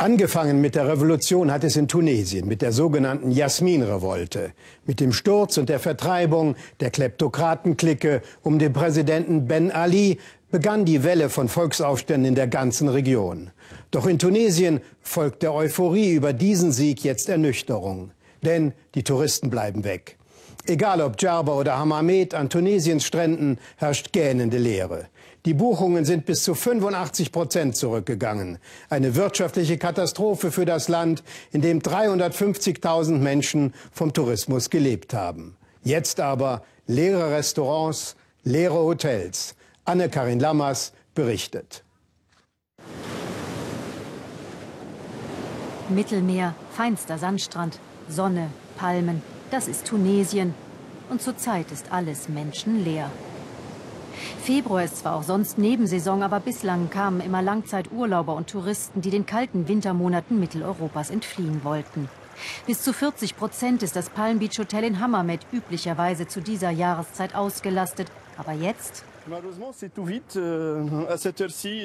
Angefangen mit der Revolution hat es in Tunesien mit der sogenannten Jasmin-Revolte, mit dem Sturz und der Vertreibung der Kleptokratenklicke um den Präsidenten Ben Ali begann die Welle von Volksaufständen in der ganzen Region. Doch in Tunesien folgt der Euphorie über diesen Sieg jetzt Ernüchterung. Denn die Touristen bleiben weg. Egal ob Djerba oder Hammamet, an Tunesiens Stränden herrscht gähnende Leere. Die Buchungen sind bis zu 85 Prozent zurückgegangen. Eine wirtschaftliche Katastrophe für das Land, in dem 350.000 Menschen vom Tourismus gelebt haben. Jetzt aber leere Restaurants, leere Hotels. Anne-Karin Lammers berichtet. Mittelmeer, feinster Sandstrand, Sonne, Palmen, das ist Tunesien. Und zurzeit ist alles menschenleer. Februar ist zwar auch sonst Nebensaison, aber bislang kamen immer Langzeiturlauber und Touristen, die den kalten Wintermonaten Mitteleuropas entfliehen wollten. Bis zu 40 Prozent ist das Palm Beach Hotel in Hammamet üblicherweise zu dieser Jahreszeit ausgelastet. Aber jetzt?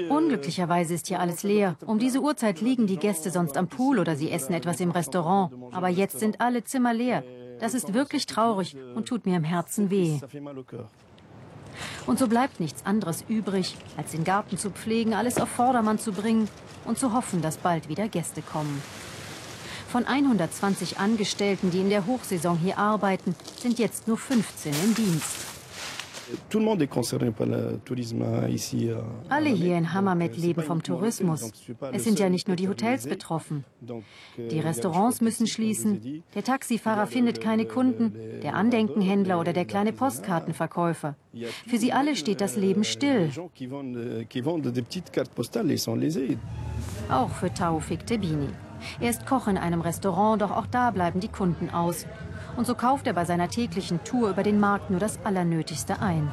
Unglücklicherweise ist hier alles leer. Um diese Uhrzeit liegen die Gäste sonst am Pool oder sie essen etwas im Restaurant. Aber jetzt sind alle Zimmer leer. Das ist wirklich traurig und tut mir im Herzen weh. Und so bleibt nichts anderes übrig, als den Garten zu pflegen, alles auf Vordermann zu bringen und zu hoffen, dass bald wieder Gäste kommen. Von 120 Angestellten, die in der Hochsaison hier arbeiten, sind jetzt nur 15 im Dienst. Alle hier in Hammamet leben vom Tourismus. Es sind ja nicht nur die Hotels betroffen. Die Restaurants müssen schließen, der Taxifahrer findet keine Kunden, der Andenkenhändler oder der kleine Postkartenverkäufer. Für sie alle steht das Leben still. Auch für Taufik Tebini. Er ist Koch in einem Restaurant, doch auch da bleiben die Kunden aus. Und so kauft er bei seiner täglichen Tour über den Markt nur das Allernötigste ein.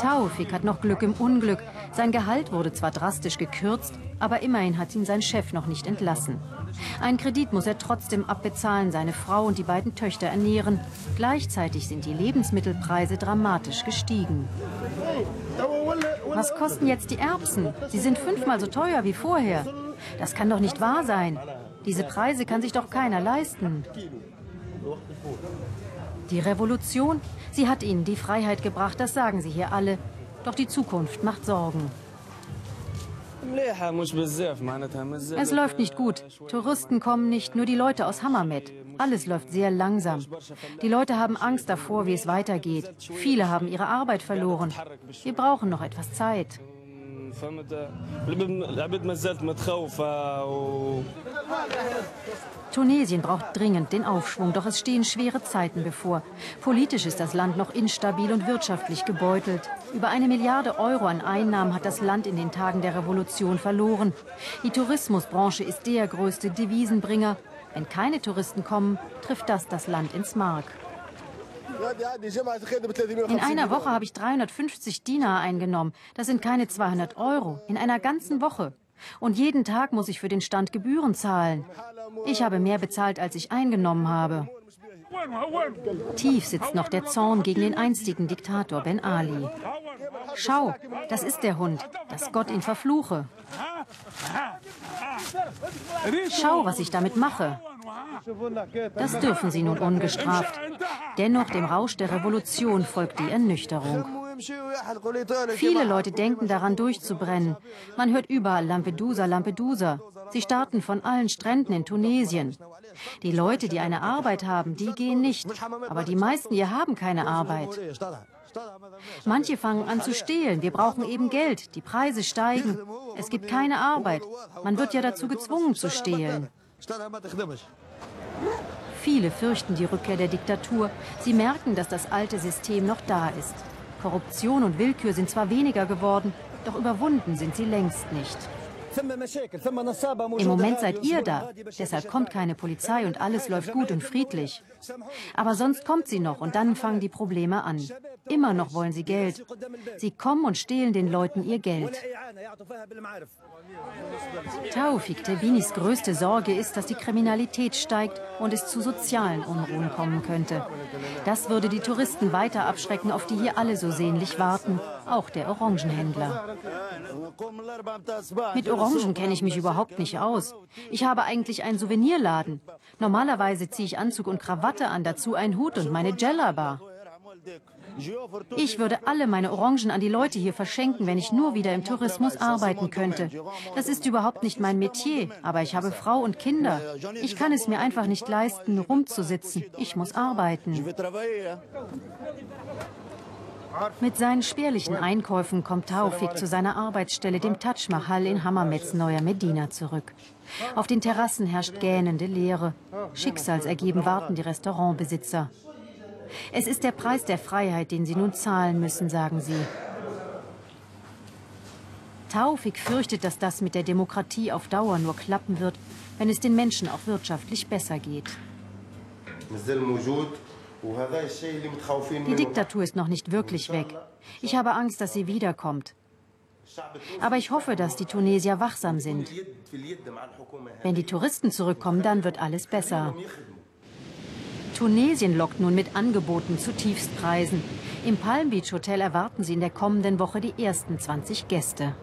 Taufik hat noch Glück im Unglück. Sein Gehalt wurde zwar drastisch gekürzt, aber immerhin hat ihn sein Chef noch nicht entlassen. Einen Kredit muss er trotzdem abbezahlen, seine Frau und die beiden Töchter ernähren. Gleichzeitig sind die Lebensmittelpreise dramatisch gestiegen. Was kosten jetzt die Erbsen? Sie sind fünfmal so teuer wie vorher. Das kann doch nicht wahr sein. Diese Preise kann sich doch keiner leisten. Die Revolution, sie hat ihnen die Freiheit gebracht, das sagen sie hier alle. Doch die Zukunft macht Sorgen. Es läuft nicht gut. Touristen kommen nicht, nur die Leute aus Hammamet. Alles läuft sehr langsam. Die Leute haben Angst davor, wie es weitergeht. Viele haben ihre Arbeit verloren. Wir brauchen noch etwas Zeit. Tunesien braucht dringend den Aufschwung, doch es stehen schwere Zeiten bevor. Politisch ist das Land noch instabil und wirtschaftlich gebeutelt. Über eine Milliarde Euro an Einnahmen hat das Land in den Tagen der Revolution verloren. Die Tourismusbranche ist der größte Devisenbringer. Wenn keine Touristen kommen, trifft das das Land ins Mark. In einer Woche habe ich 350 Dinar eingenommen. Das sind keine 200 Euro. In einer ganzen Woche. Und jeden Tag muss ich für den Stand Gebühren zahlen. Ich habe mehr bezahlt, als ich eingenommen habe. Tief sitzt noch der Zorn gegen den einstigen Diktator Ben Ali. Schau, das ist der Hund, dass Gott ihn verfluche. Schau, was ich damit mache. Das dürfen sie nun ungestraft. Dennoch dem Rausch der Revolution folgt die Ernüchterung. Viele Leute denken daran, durchzubrennen. Man hört überall Lampedusa, Lampedusa. Sie starten von allen Stränden in Tunesien. Die Leute, die eine Arbeit haben, die gehen nicht. Aber die meisten hier haben keine Arbeit. Manche fangen an zu stehlen. Wir brauchen eben Geld. Die Preise steigen. Es gibt keine Arbeit. Man wird ja dazu gezwungen zu stehlen. Viele fürchten die Rückkehr der Diktatur. Sie merken, dass das alte System noch da ist. Korruption und Willkür sind zwar weniger geworden, doch überwunden sind sie längst nicht. Im Moment seid ihr da, deshalb kommt keine Polizei und alles läuft gut und friedlich. Aber sonst kommt sie noch und dann fangen die Probleme an. Immer noch wollen sie Geld. Sie kommen und stehlen den Leuten ihr Geld. Taufik Tebinis größte Sorge ist, dass die Kriminalität steigt und es zu sozialen Unruhen kommen könnte. Das würde die Touristen weiter abschrecken, auf die hier alle so sehnlich warten, auch der Orangenhändler. Mit Orangen kenne ich mich überhaupt nicht aus. Ich habe eigentlich einen Souvenirladen. Normalerweise ziehe ich Anzug und Krawatte an, dazu einen Hut und meine Jellaba. Ich würde alle meine Orangen an die Leute hier verschenken, wenn ich nur wieder im Tourismus arbeiten könnte. Das ist überhaupt nicht mein Metier, aber ich habe Frau und Kinder. Ich kann es mir einfach nicht leisten, rumzusitzen. Ich muss arbeiten. Mit seinen spärlichen Einkäufen kommt Taufik zu seiner Arbeitsstelle, dem Taj Mahal in Hammermets neuer Medina, zurück. Auf den Terrassen herrscht gähnende Leere. Schicksalsergeben warten die Restaurantbesitzer. Es ist der Preis der Freiheit, den sie nun zahlen müssen, sagen sie. Taufik fürchtet, dass das mit der Demokratie auf Dauer nur klappen wird, wenn es den Menschen auch wirtschaftlich besser geht. Die Diktatur ist noch nicht wirklich weg. Ich habe Angst, dass sie wiederkommt. Aber ich hoffe, dass die Tunesier wachsam sind. Wenn die Touristen zurückkommen, dann wird alles besser. Tunesien lockt nun mit Angeboten zu Tiefstpreisen. Im Palm Beach Hotel erwarten sie in der kommenden Woche die ersten 20 Gäste.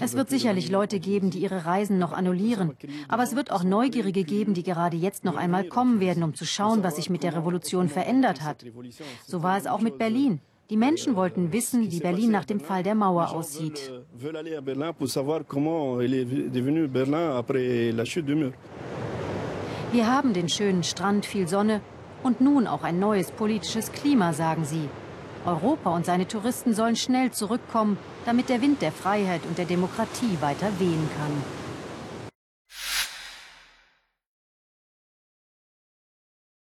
Es wird sicherlich Leute geben, die ihre Reisen noch annullieren. Aber es wird auch Neugierige geben, die gerade jetzt noch einmal kommen werden, um zu schauen, was sich mit der Revolution verändert hat. So war es auch mit Berlin. Die Menschen wollten wissen, wie Berlin nach dem Fall der Mauer aussieht. Wir haben den schönen Strand, viel Sonne und nun auch ein neues politisches Klima, sagen sie. Europa und seine Touristen sollen schnell zurückkommen, damit der Wind der Freiheit und der Demokratie weiter wehen kann.